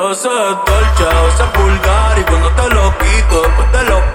veces es dolce, a veces vulgar. Y cuando te lo quito, después de los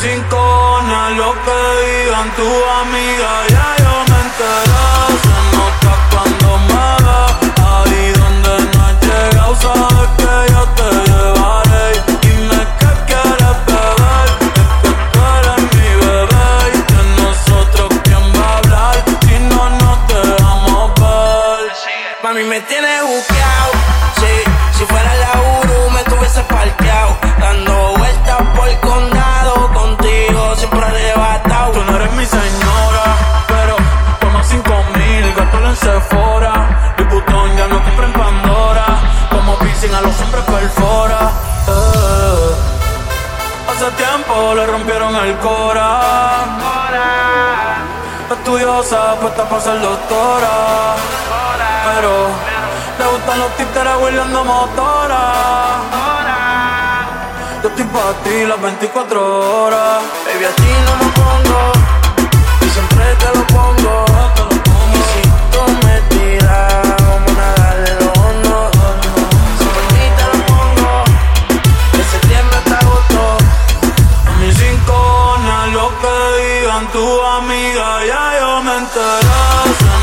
Mis rincones, lo que digan tu amiga, ya yo me enteré. Se nota cuando me ves, ahí donde no has llegado, sabes que yo te llevaré. Dime qué quieres beber, es que tú eres mi bebé y de nosotros quién va a hablar si no nos dejamos ver. Mami, me tienes buqueado. Sí, si fuera la Uru me tuviese parqueado. Tiempo le rompieron el cora. Estudiosa, puesta para ser doctora. Pero le gustan los títeres huirleando motora. Yo estoy para ti las 24 horas. Baby, a ti no me pongo. Amiga, ya yo me enteré.